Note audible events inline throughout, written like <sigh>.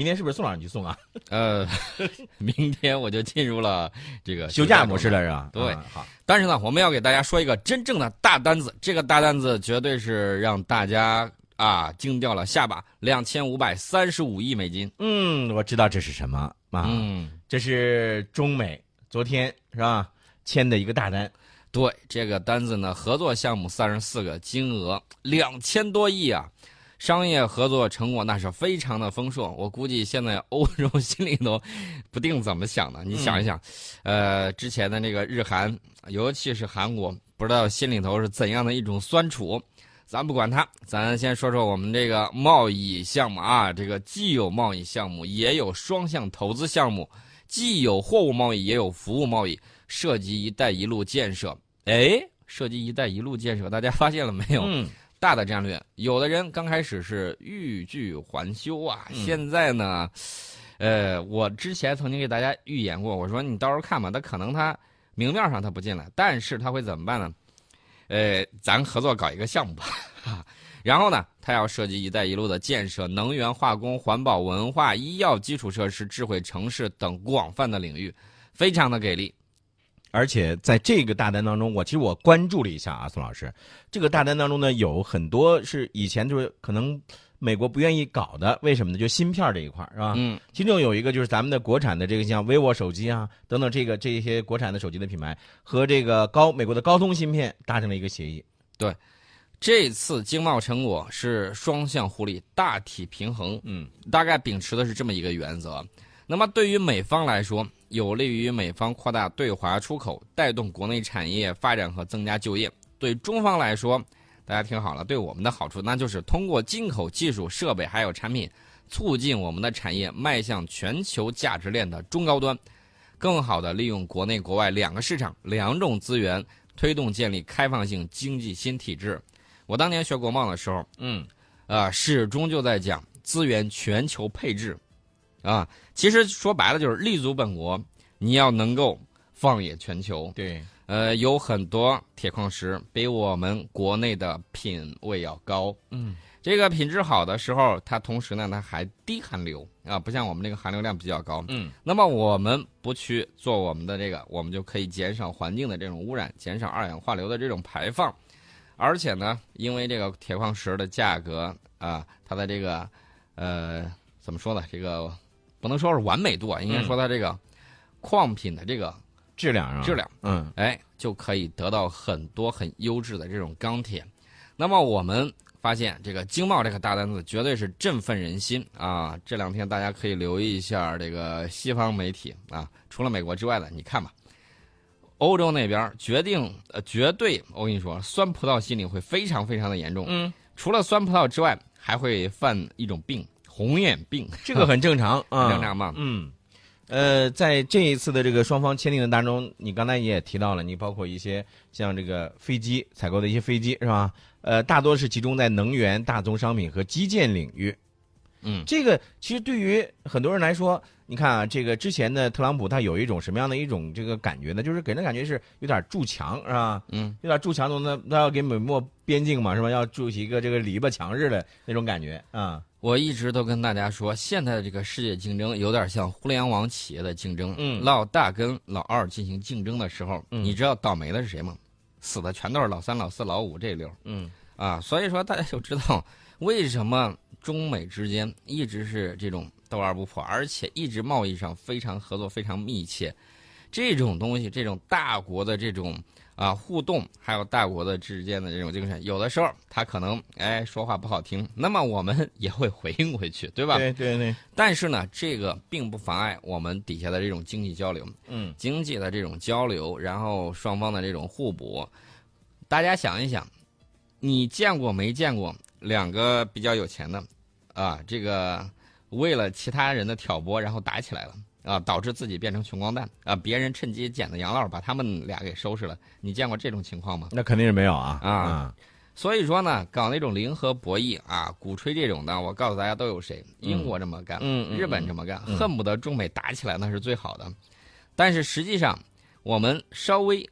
明天是不是宋老师你去送啊？呃，<laughs> 明天我就进入了这个休假模式了是吧？对啊好，但是呢，我们要给大家说一个真正的大单子，这个大单子绝对是让大家啊惊掉了下巴，两千五百三十五亿美金。嗯，我知道这是什么啊？嗯，这是中美昨天是吧签的一个大单。对，这个单子呢，合作项目三十四个，金额两千多亿啊，商业合作成果那是非常的丰硕。我估计现在欧洲 <laughs> 心里头不定怎么想的。你想一想，呃，之前的那个日韩，尤其是韩国，不知道心里头是怎样的一种酸楚。咱不管它，咱先说说我们这个贸易项目啊，这个既有贸易项目，也有双向投资项目，既有货物贸易，也有服务贸易。涉及“一带一路”建设，哎，涉及“一带一路”建设，大家发现了没有？嗯，大的战略，有的人刚开始是欲拒还休啊，嗯现在呢，呃，我之前曾经给大家预言过，我说你到时候看吧，他可能他明面上他不进来，但是他会怎么办呢？呃，咱合作搞一个项目吧，然后呢，他要涉及“一带一路”的建设，能源、化工、环保、文化、医药基础设施、智慧城市等广泛的领域，非常的给力。而且在这个大单当中，我其实我关注了一下啊，宋老师，这个大单当中呢，有很多是以前就是可能美国不愿意搞的，为什么呢？就芯片这一块儿是吧？嗯，其中有一个就是咱们的国产的这个像 vivo 手机啊等等，这个这些国产的手机的品牌和这个高美国的高通芯片达成了一个协议。对这次经贸成果是双向互利、大体平衡，嗯大概秉持的是这么一个原则。那么对于美方来说，有利于美方扩大对华出口，带动国内产业发展和增加就业；对中方来说，大家听好了，对我们的好处那就是通过进口技术、设备还有产品，促进我们的产业迈向全球价值链的中高端，更好的利用国内国外两个市场、两种资源，推动建立开放性经济新体制。我当年学国贸的时候，嗯啊，始终就在讲资源全球配置，啊，其实说白了就是立足本国，你要能够放眼全球。对，呃，有很多铁矿石比我们国内的品位要高，嗯这个品质好的时候，它同时呢，它还低含硫啊，不像我们这个含硫量比较高。嗯那么我们不去做我们的这个，我们就可以减少环境的这种污染，减少二氧化硫的这种排放。而且呢，因为这个铁矿石的价格啊，它的这个呃怎么说呢？这个不能说是完美度啊，应该说它这个矿品的这个质量啊，质量，嗯哎，就可以得到很多很优质的这种钢铁。那么我们发现这个经贸这个大单子绝对是振奋人心啊！这两天大家可以留意一下这个西方媒体啊，除了美国之外的，你看吧，欧洲那边决定呃绝对，我跟你说，酸葡萄心理会非常非常的严重。嗯，除了酸葡萄之外，还会犯一种病——红眼病。这个很正常啊，<laughs> 正常嘛嗯。呃，在这一次的这个双方签订的当中，你刚才也提到了，你包括一些像这个飞机采购的一些飞机是吧？呃，大多是集中在能源、大宗商品和基建领域。嗯，这个其实对于很多人来说，你看啊，这个之前的特朗普他有一种什么样的一种这个感觉呢？就是给人感觉是有点筑墙是吧？嗯，有点筑墙，那那要给美墨边境嘛是吧？要筑起一个这个篱笆墙似的那种感觉啊。我一直都跟大家说，现在的这个世界竞争有点像互联网企业的竞争。嗯老大跟老二进行竞争的时候，嗯你知道倒霉的是谁吗？死的全都是老三、老四、老五这溜嗯啊！所以说大家就知道为什么中美之间一直是这种斗而不破，而且一直贸易上非常合作、非常密切。这种东西，这种大国的这种啊互动，还有大国的之间的这种精神，有的时候他可能哎说话不好听，那么我们也会回应回去，对吧？对对对，但是呢，这个并不妨碍我们底下的这种经济交流，嗯经济的这种交流，然后双方的这种互补。大家想一想，你见过没见过两个比较有钱的啊？这个为了其他人的挑拨，然后打起来了啊，导致自己变成穷光蛋啊，别人趁机捡的羊酪，把他们俩给收拾了。你见过这种情况吗？那肯定是没有啊啊所以说呢，搞那种零和博弈啊，鼓吹这种的，我告诉大家都有谁？英国这么干，日本这么干，嗯恨不得中美打起来那是最好的。但是实际上，我们稍微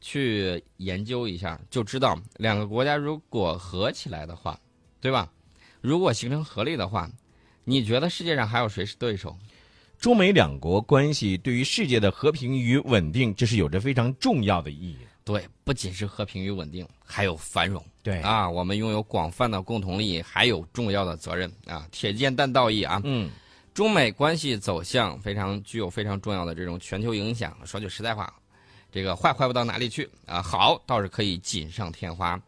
去研究一下，就知道两个国家如果合起来的话，对吧？如果形成合力的话，你觉得世界上还有谁是对手？中美两国关系对于世界的和平与稳定，这是有着非常重要的意义。对，不仅是和平与稳定，还有繁荣。对啊，我们拥有广泛的共同利益，还有重要的责任啊，铁肩担道义啊。嗯，中美关系走向非常具有非常重要的这种全球影响。说句实在话，这个坏坏不到哪里去啊，好倒是可以锦上添花。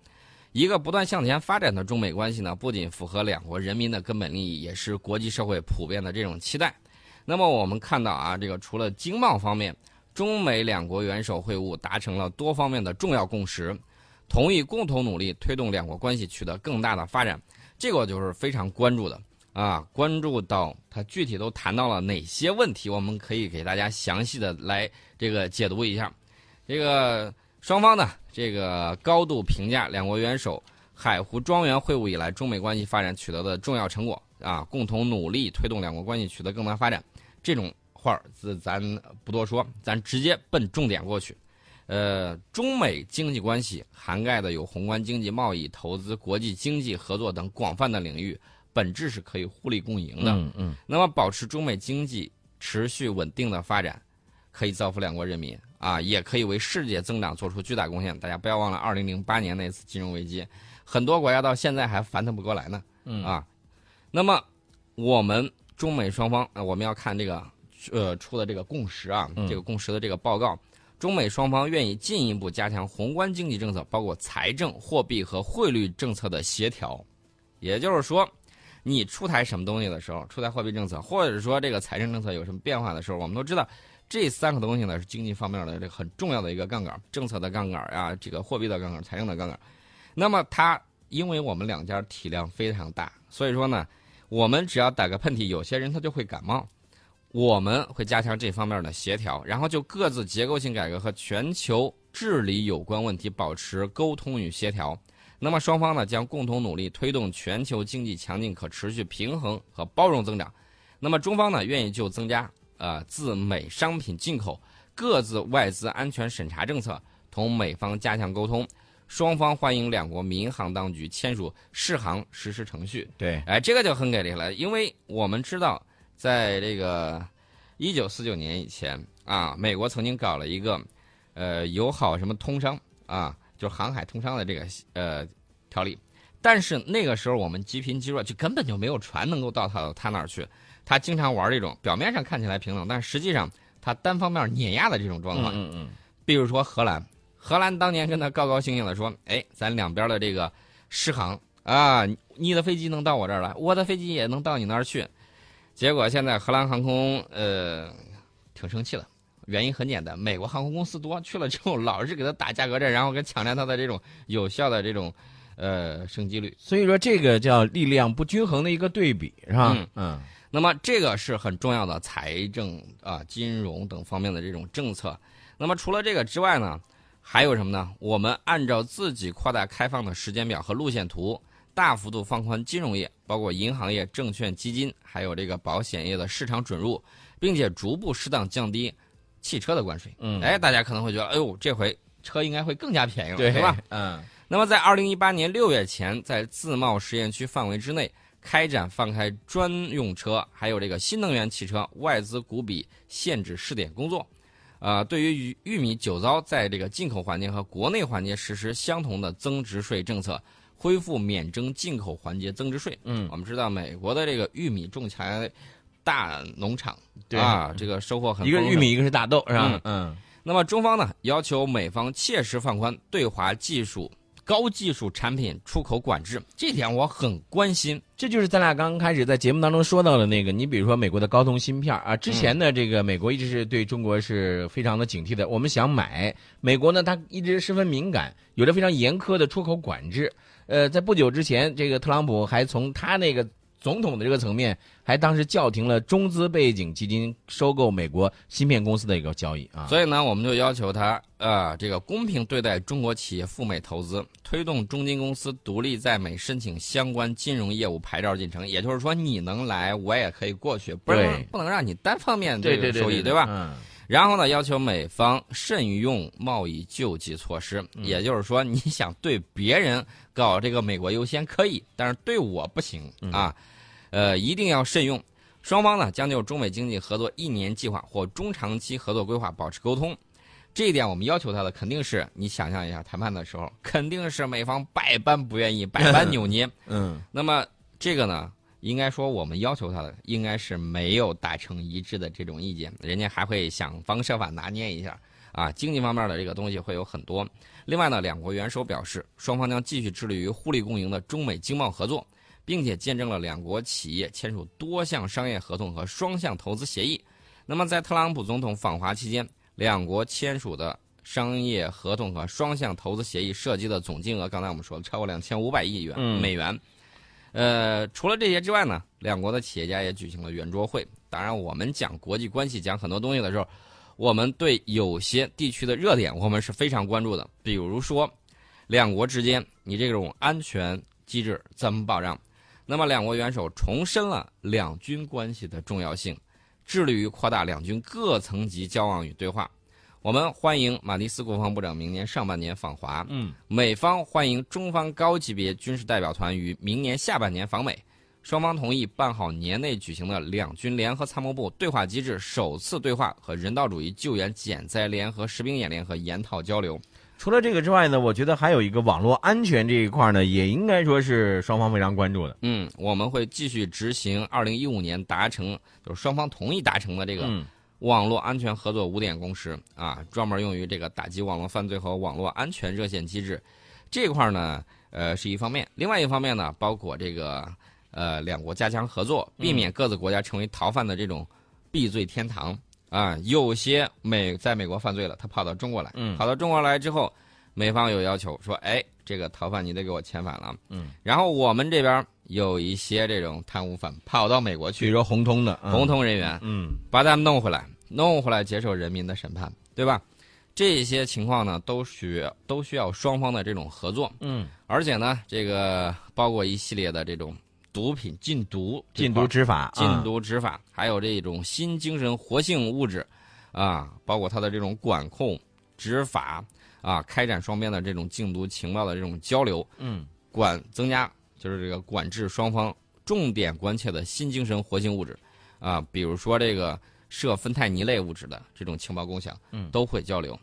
一个不断向前发展的中美关系呢，不仅符合两国人民的根本利益，也是国际社会普遍的这种期待。那么我们看到啊，这个除了经贸方面，中美两国元首会晤达成了多方面的重要共识，同意共同努力推动两国关系取得更大的发展。这个就是非常关注的啊，关注到它具体都谈到了哪些问题，我们可以给大家详细的来这个解读一下。这个双方呢，这个高度评价两国元首海湖庄园会晤以来中美关系发展取得的重要成果啊，共同努力推动两国关系取得更大发展。这种话儿，咱不多说，咱直接奔重点过去。呃，中美经济关系涵盖的有宏观经济、贸易、投资、国际经济合作等广泛的领域，本质是可以互利共赢的。嗯嗯。那么，保持中美经济持续稳定的发展，可以造福两国人民啊，也可以为世界增长做出巨大贡献。大家不要忘了，二零零八年那次金融危机，很多国家到现在还翻腾不过来呢。嗯啊，那么我们。中美双方啊，我们要看这个呃出的这个共识啊，这个共识的这个报告，中美双方愿意进一步加强宏观经济政策，包括财政、货币和汇率政策的协调。也就是说，你出台什么东西的时候，出台货币政策，或者说这个财政政策有什么变化的时候，我们都知道，这三个东西呢是经济方面的这很重要的一个杠杆，政策的杠杆啊，这个货币的杠杆、财政的杠杆。那么它，因为我们两家体量非常大，所以说呢。我们只要打个喷嚏，有些人他就会感冒。我们会加强这方面的协调，然后就各自结构性改革和全球治理有关问题保持沟通与协调。那么双方呢将共同努力推动全球经济强劲、可持续、平衡和包容增长。那么中方呢愿意就增加呃自美商品进口、各自外资安全审查政策同美方加强沟通。双方欢迎两国民航当局签署试航实施程序。对，哎，这个就很给力了，因为我们知道，在这个一九四九年以前啊，美国曾经搞了一个呃友好什么通商啊，就是航海通商的这个呃条例，但是那个时候我们积贫积弱，就根本就没有船能够到他他那儿去。他经常玩这种表面上看起来平等，但实际上他单方面碾压的这种状况。嗯嗯。比如说荷兰。荷兰当年跟他高高兴兴的说：“哎，咱两边的这个失航啊，你的飞机能到我这儿来，我的飞机也能到你那儿去。”结果现在荷兰航空呃挺生气的，原因很简单，美国航空公司多，去了之后老是给他打价格战，然后跟抢占他的这种有效的这种呃升级率。所以说这个叫力量不均衡的一个对比，是吧？嗯嗯。那么这个是很重要的财政啊、金融等方面的这种政策。那么除了这个之外呢？还有什么呢？我们按照自己扩大开放的时间表和路线图，大幅度放宽金融业，包括银行业、证券、基金，还有这个保险业的市场准入，并且逐步适当降低汽车的关税。嗯，哎，大家可能会觉得，哎呦，这回车应该会更加便宜了，对吧？嗯。那么，在二零一八年六月前，在自贸试验区范围之内开展放开专用车，还有这个新能源汽车外资股比限制试点工作。呃，对于玉玉米、酒糟在这个进口环节和国内环节实施相同的增值税政策，恢复免征进口环节增值税。嗯，我们知道美国的这个玉米种起来大农场，对啊，这个收获很一个玉米，一个是大豆，是吧？嗯。那么中方呢，要求美方切实放宽对华技术。高技术产品出口管制，这点我很关心。这就是咱俩刚刚开始在节目当中说到的那个，你比如说美国的高通芯片啊，之前呢，这个美国一直是对中国是非常的警惕的。我们想买美国呢，它一直十分敏感，有着非常严苛的出口管制。呃，在不久之前，这个特朗普还从他那个。总统的这个层面，还当时叫停了中资背景基金收购美国芯片公司的一个交易啊。所以呢，我们就要求他啊，这个公平对待中国企业赴美投资，推动中金公司独立在美申请相关金融业务牌照进程。也就是说，你能来，我也可以过去，不能不能让你单方面这个收益，对吧？嗯。然后呢，要求美方慎用贸易救济措施。也就是说，你想对别人搞这个美国优先可以，但是对我不行啊。呃，一定要慎用。双方呢将就中美经济合作一年计划或中长期合作规划保持沟通。这一点我们要求他的肯定是你想象一下，谈判的时候肯定是美方百般不愿意，百般 <laughs> 扭捏。嗯，那么这个呢，应该说我们要求他的应该是没有达成一致的这种意见，人家还会想方设法拿捏一下啊。经济方面的这个东西会有很多。另外呢，两国元首表示，双方将继续致力于互利共赢的中美经贸合作，并且见证了两国企业签署多项商业合同和双向投资协议。那么在特朗普总统访华期间，两国签署的商业合同和双向投资协议涉及的总金额，刚才我们说了超过两千五百亿元、嗯美元。呃，除了这些之外呢，两国的企业家也举行了圆桌会。当然，我们讲国际关系、讲很多东西的时候，我们对有些地区的热点我们是非常关注的。比如说，两国之间你这种安全机制怎么保障？那么，两国元首重申了两军关系的重要性，致力于扩大两军各层级交往与对话。我们欢迎马蒂斯国防部长明年上半年访华。嗯，美方欢迎中方高级别军事代表团于明年下半年访美。双方同意办好年内举行的两军联合参谋部对话机制首次对话和人道主义救援减灾联合实兵演练和研讨交流。除了这个之外呢，我觉得还有一个网络安全这一块呢，也应该说是双方非常关注的。嗯，我们会继续执行2015年达成，就是双方同意达成的这个嗯网络安全合作五点共识啊，专门用于这个打击网络犯罪和网络安全热线机制。这块儿呢，呃，是一方面；另外一方面呢，包括这个呃两国加强合作，避免各自国家成为逃犯的这种避罪天堂啊。有些美在美国犯罪了，他跑到中国来，嗯跑到中国来之后，美方有要求说，哎，这个逃犯你得给我遣返了。嗯，然后我们这边有一些这种贪污犯跑到美国去，比如说红通的，嗯红，通人员。嗯把他们弄回来，弄回来接受人民的审判，对吧？这些情况呢，都需都需要双方的这种合作，嗯，而且呢，这个包括一系列的这种毒品禁毒禁、毒执法，禁啊毒执法，还有这种新精神活性物质，啊，包括它的这种管控、执法啊，开展双边的这种禁毒情报的这种交流，嗯管增加就是这个管制双方重点关切的新精神活性物质，啊，比如说这个涉芬太尼类物质的这种情报共享，嗯都会交流。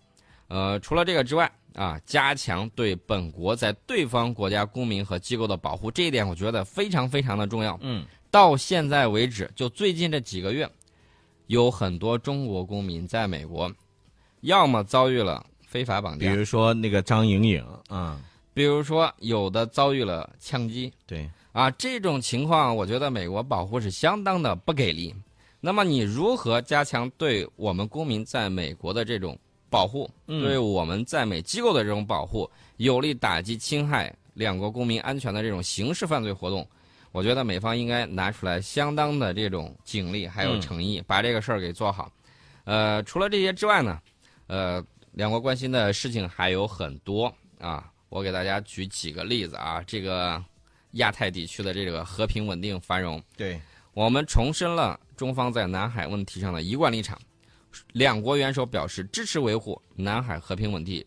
呃，除了这个之外，啊，加强对本国在对方国家公民和机构的保护，这一点我觉得非常非常的重要。嗯到现在为止，就最近这几个月，有很多中国公民在美国，要么遭遇了非法绑架，比如说那个张莹莹，啊，比如说有的遭遇了枪击，对，啊，这种情况，我觉得美国保护是相当的不给力。那么，你如何加强对我们公民在美国的这种保护，嗯。对我们在美机构的这种保护，有力打击侵害两国公民安全的这种刑事犯罪活动？我觉得美方应该拿出来相当的这种警力还有嗯诚意，把这个事儿给做好。呃，除了这些之外呢，呃，两国关心的事情还有很多啊。我给大家举几个例子啊，这个亚太地区的这个和平稳定繁荣，对，我们重申了中方在南海问题上的一贯立场。两国元首表示支持维护南海和平稳定，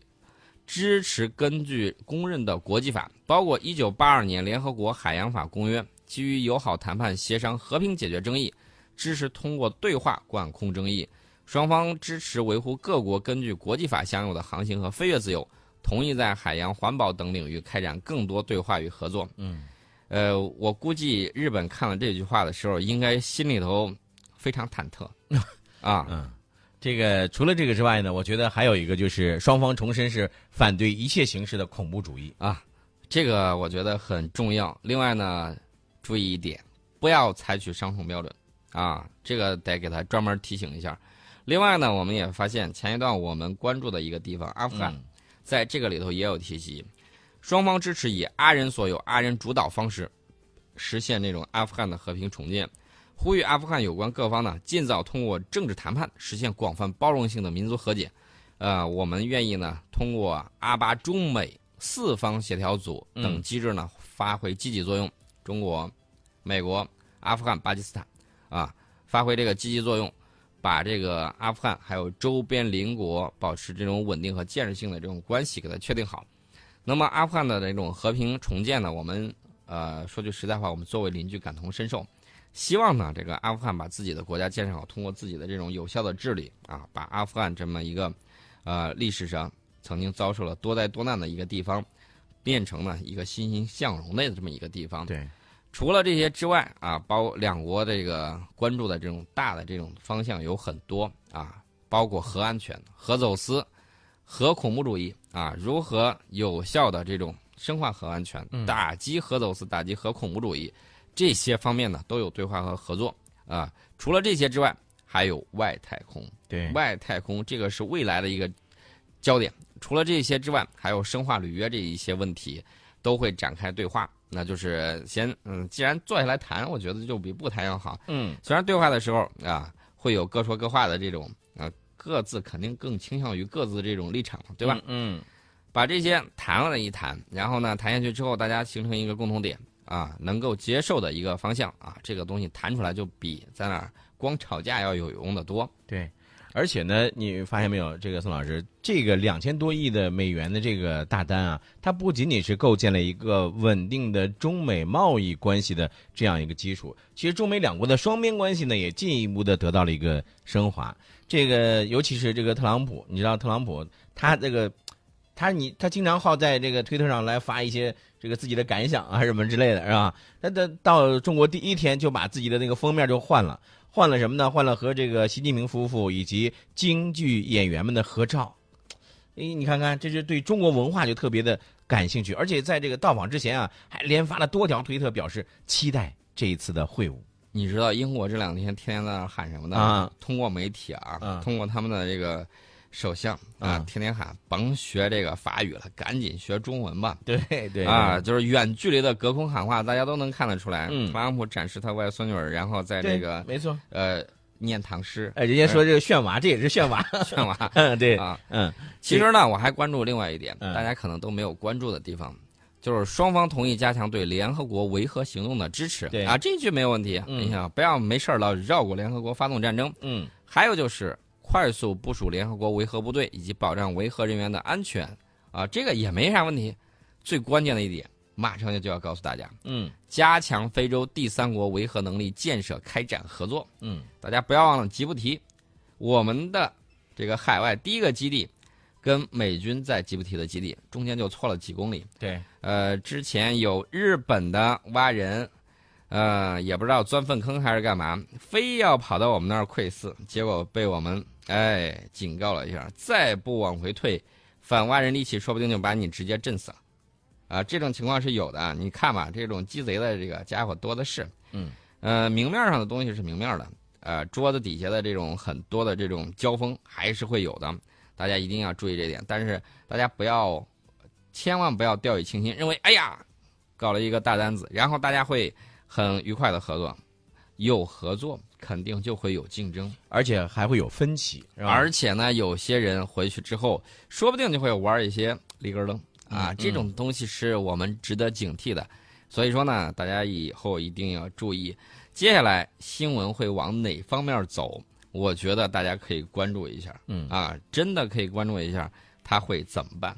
支持根据公认的国际法，包括1982年联合国海洋法公约，基于友好谈判协商和平解决争议，支持通过对话管控争议。双方支持维护各国根据国际法享有的航行和飞越自由，同意在海洋环保等领域开展更多对话与合作。嗯，呃，我估计日本看了这句话的时候，应该心里头非常忐忑 <laughs> 啊。嗯，这个除了这个之外呢，我觉得还有一个就是双方重申是反对一切形式的恐怖主义。啊，这个我觉得很重要。另外呢，注意一点，不要采取双重标准啊，这个得给他专门提醒一下。另外呢，我们也发现前一段我们关注的一个地方，阿富汗，嗯在这个里头也有提及，双方支持以阿人所有、阿人主导方式实现这种阿富汗的和平重建，呼吁阿富汗有关各方呢尽早通过政治谈判实现广泛包容性的民族和解。呃，我们愿意呢通过阿巴中美四方协调组等机制呢发挥积极作用。中国、美国、阿富汗、巴基斯坦啊，发挥这个积极作用。把这个阿富汗还有周边邻国保持这种稳定和建设性的这种关系给它确定好。那么阿富汗的这种和平重建呢，我们呃说句实在话，我们作为邻居感同身受。希望呢这个阿富汗把自己的国家建设好，通过自己的这种有效的治理啊，把阿富汗这么一个呃历史上曾经遭受了多灾多难的一个地方，变成了一个欣欣向荣的这么一个地方。对，除了这些之外啊，包两国这个关注的这种大的这种方向有很多啊，包括核安全、核走私、核恐怖主义啊，如何有效的这种深化核安全、打击核走私、打击核恐怖主义这些方面呢，都有对话和合作啊。除了这些之外，还有外太空。对，外太空这个是未来的一个焦点。除了这些之外，还有深化履约这一些问题，都会展开对话。那就是先嗯，既然坐下来谈，我觉得就比不谈要好。嗯，虽然对话的时候啊，会有各说各话的这种啊，各自肯定更倾向于各自的这种立场，对吧？嗯，把这些谈了一谈，然后呢，谈下去之后，大家形成一个共同点啊，能够接受的一个方向啊，这个东西谈出来就比在那儿光吵架要有用的多。对。而且呢，你发现没有，这个宋老师，这个两千多亿的美元的这个大单啊，它不仅仅是构建了一个稳定的中美贸易关系的这样一个基础，其实中美两国的双边关系呢，也进一步的得到了一个升华。这个尤其是这个特朗普，你知道特朗普他这个，他你他经常好在这个推特上来发一些这个自己的感想啊什么之类的，是吧？他的到中国第一天就把自己的那个封面就换了。换了什么呢？换了和这个习近平夫妇以及京剧演员们的合照。哎，你看看，这是对中国文化就特别的感兴趣，而且在这个到访之前啊，还连发了多条推特，表示期待这一次的会晤。你知道英国这两天天天在那喊什么呢？啊，通过媒体啊，通过他们的这个。首相啊，天天喊甭学这个法语了，赶紧学中文吧。对对啊，就是远距离的隔空喊话，大家都能看得出来。嗯特朗普展示他外孙女儿，然后在这个没错，呃，念唐诗。哎，人家说这个炫娃，这也是炫娃，<laughs> 炫娃。<laughs> 嗯，对啊，嗯。其实呢，我还关注另外一点，大家可能都没有关注的地方，就是双方同意加强对联合国维和行动的支持。对啊，这句没有问题。你想，不要没事儿老绕过联合国发动战争。嗯。还有就是。快速部署联合国维和部队以及保障维和人员的安全，啊，这个也没啥问题。最关键的一点，马上就就要告诉大家，嗯，加强非洲第三国维和能力建设开展合作，嗯，大家不要忘了吉布提，我们的这个海外第一个基地，跟美军在吉布提的基地中间就错了几公里，对，呃，之前有日本的蛙人。呃，也不知道钻粪坑还是干嘛，非要跑到我们那儿窥伺，结果被我们哎警告了一下，再不往回退，反挖人力气说不定就把你直接震死了，啊，这种情况是有的。你看吧，这种鸡贼的这个家伙多的是。嗯，呃，明面上的东西是明面的，呃，桌子底下的这种很多的这种交锋还是会有的，大家一定要注意这点。但是大家不要，千万不要掉以轻心，认为哎呀，搞了一个大单子，然后大家会。很愉快的合作，有合作肯定就会有竞争，而且还会有分歧。而且呢，有些人回去之后，说不定就会玩一些立根灯啊，这种东西是我们值得警惕的。所以说呢，大家以后一定要注意，接下来新闻会往哪方面走？我觉得大家可以关注一下。嗯啊，真的可以关注一下，他会怎么办？